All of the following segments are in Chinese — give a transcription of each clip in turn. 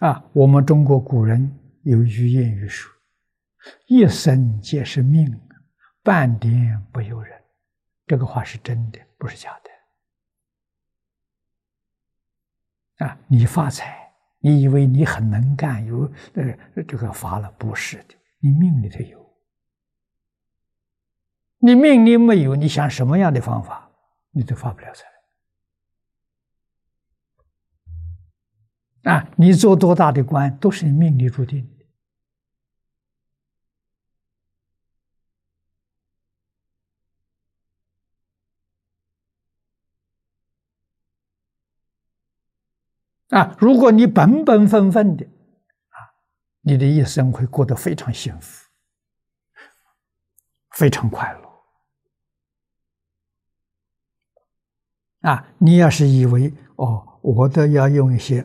啊，我们中国古人有一句谚语说：“一生皆是命，半点不由人。”这个话是真的，不是假的。啊，你发财，你以为你很能干，有呃这个发了，不是的，你命里头有。你命里没有，你想什么样的方法，你都发不了财。啊，你做多大的官，都是你命里注定的。啊，如果你本本分分的，啊，你的一生会过得非常幸福，非常快乐。啊，你要是以为哦，我都要用一些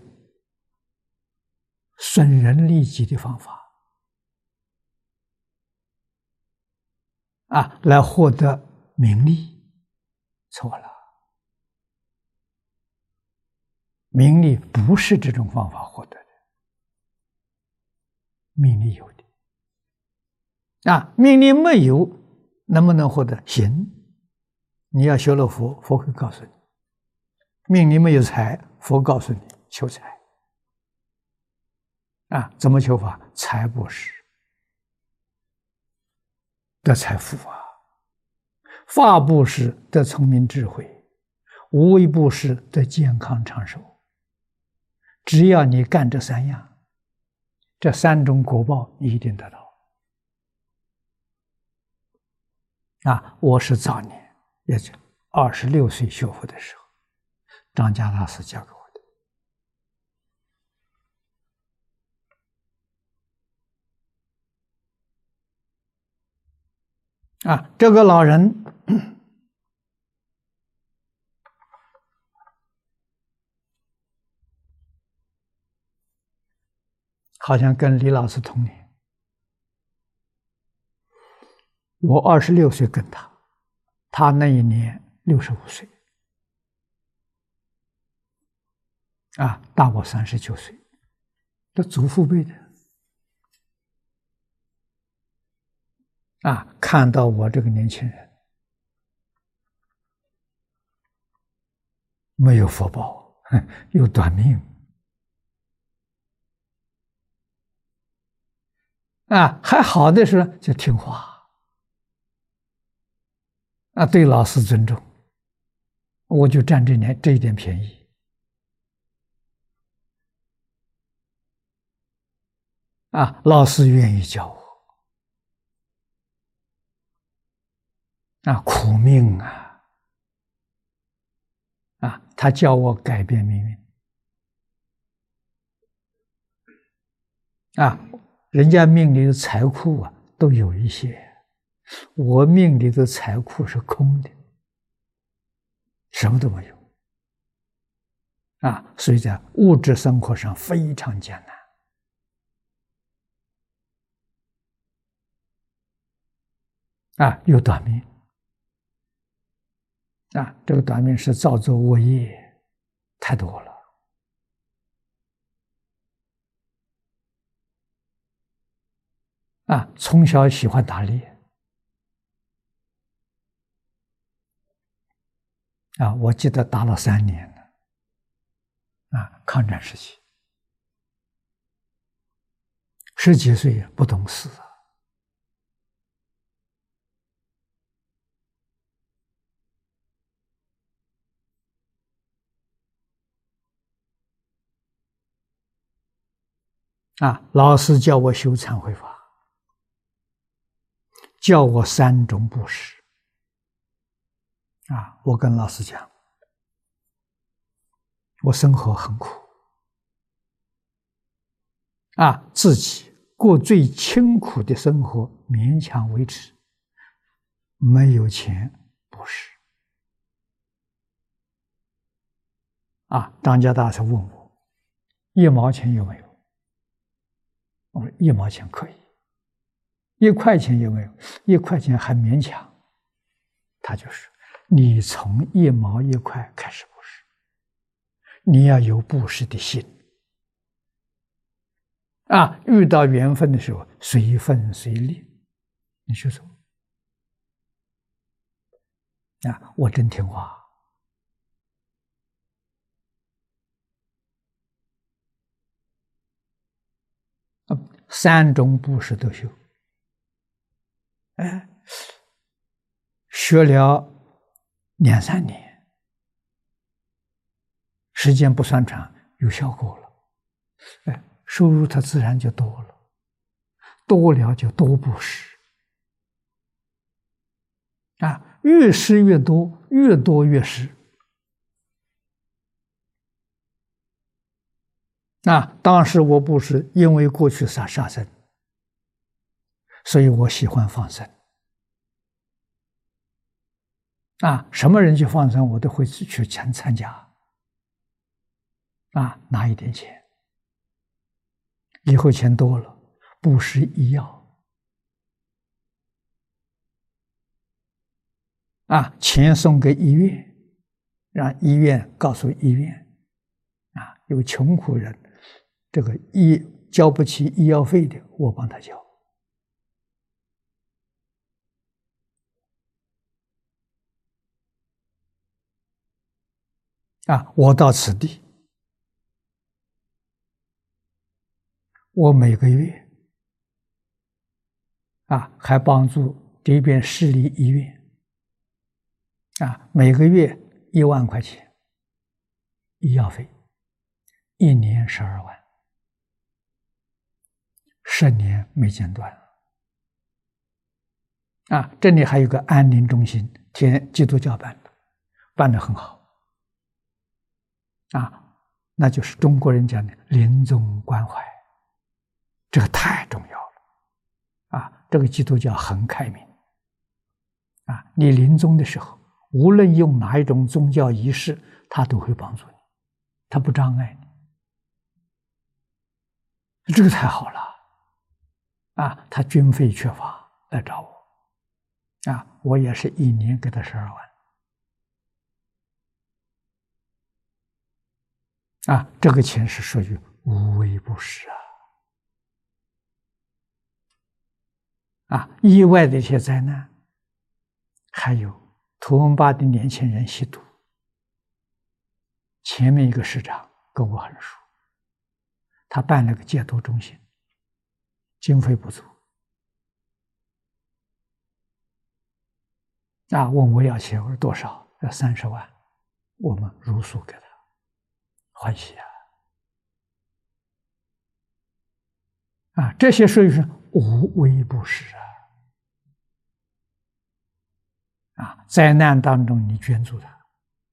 损人利己的方法啊，来获得名利，错了。名利不是这种方法获得的，命里有的。啊，命里没有，能不能获得？行，你要学了佛，佛会告诉你。命里没有财，佛告诉你求财。啊，怎么求法？财布施得财富啊，法布施得聪明智慧，无为布施得健康长寿。只要你干这三样，这三种果报一定得到。啊，我是早年，也就二十六岁学佛的时候。张家大师教给我的啊，这个老人 好像跟李老师同年，我二十六岁跟他，他那一年六十五岁。啊，大我三十九岁，这祖父辈的啊，看到我这个年轻人没有福报，又短命啊，还好的时候就听话啊，对老师尊重，我就占这点这一点便宜。啊，老师愿意教我，啊，苦命啊，啊，他教我改变命运，啊，人家命里的财库啊都有一些，我命里的财库是空的，什么都没有，啊，所以在物质生活上非常艰难。啊，又短命啊！这个短命是造作恶业太多了啊！从小喜欢打猎啊，我记得打了三年了啊，抗战时期，十几岁不懂事。啊，啊老师叫我修忏悔法，教我三种布施。啊，我跟老师讲，我生活很苦，啊，自己过最清苦的生活，勉强维持，没有钱布施。啊，张家大师问我，一毛钱有没有？我说一毛钱可以，一块钱有没有？一块钱还勉强。他就说：“你从一毛一块开始布施，你要有布施的心。啊，遇到缘分的时候，随分随力，你去做。啊，我真听话。三种布施都修。哎，学了两三年，时间不算长，有效果了。哎。收入它自然就多了，多了就多布施啊，越施越多，越多越施。啊，当时我不是，因为过去杀杀生，所以我喜欢放生。啊，什么人去放生，我都会去参参加。啊，拿一点钱。以后钱多了，布施医药，啊，钱送给医院，让医院告诉医院，啊，有穷苦人，这个医交不起医药费的，我帮他交，啊，我到此地。我每个月啊，还帮助这边市立医院。啊，每个月一万块钱医药费，一年十二万，十年没间断啊！这里还有个安宁中心，天基督教办的，办的很好啊，那就是中国人讲的临终关怀。这个太重要了，啊，这个基督教很开明，啊，你临终的时候，无论用哪一种宗教仪式，他都会帮助你，他不障碍你，这个太好了，啊，他军费缺乏来找我，啊，我也是一年给他十二万，啊，这个钱是属于无微不至啊。啊！意外的一些灾难，还有图文巴的年轻人吸毒。前面一个市长跟我很熟，他办了个戒毒中心，经费不足，啊，问我要钱，我说多少？要三十万，我们如数给他，欢喜啊！啊，这些属于是无微不施啊。啊，灾难当中你捐助他，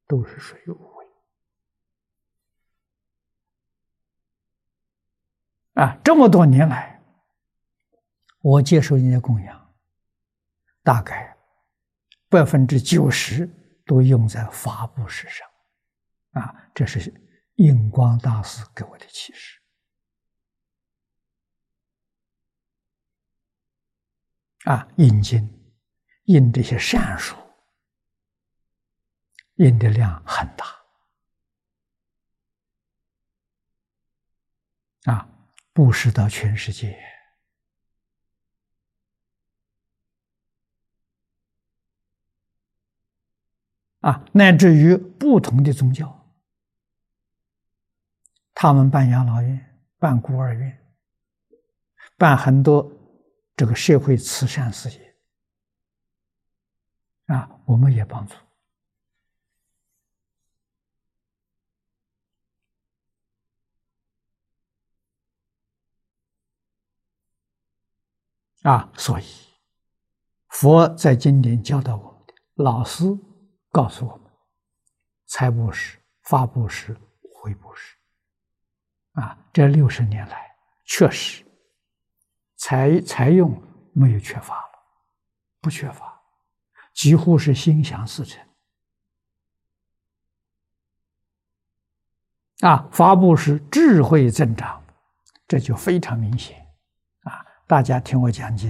都是属于无微。啊，这么多年来，我接受人家供养，大概百分之九十都用在法布施上。啊，这是印光大师给我的启示。啊，印经。印这些善书，印的量很大啊，布施到全世界啊，乃至于不同的宗教，他们办养老院、办孤儿院、办很多这个社会慈善事业。啊，我们也帮助啊，所以佛在经典教导我们的，老师告诉我们：财布施、法布施、无微布施。啊，这六十年来确实财财用没有缺乏了，不缺乏。几乎是心想事成啊！法布施智慧增长，这就非常明显啊！大家听我讲经，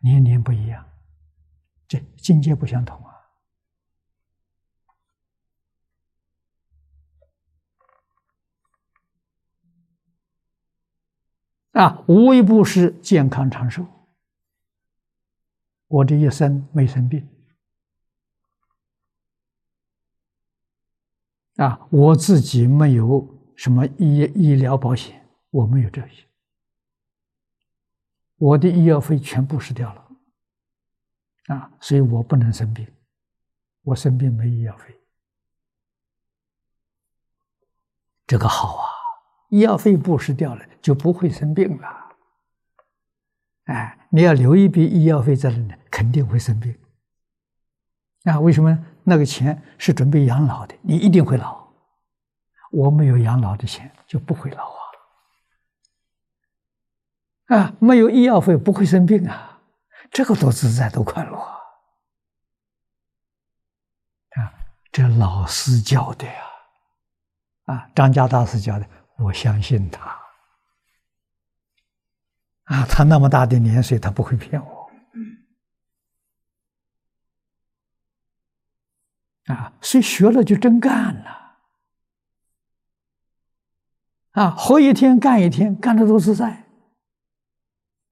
年年不一样，这境界不相同啊！啊，无一不是健康长寿。我这一生没生病，啊，我自己没有什么医医疗保险，我没有这些，我的医药费全部是掉了，啊，所以我不能生病，我生病没医药费，这个好啊，医药费布施掉了，就不会生病了。哎，你要留一笔医药费在那里，肯定会生病。啊，为什么？那个钱是准备养老的，你一定会老。我没有养老的钱，就不会老啊。啊，没有医药费不会生病啊，这个多自在多快乐啊！啊，这老师教的呀，啊，张家大师教的，我相信他。啊，他那么大的年岁，他不会骗我。啊，所以学了就真干了。啊，活一天干一天，干的都是在。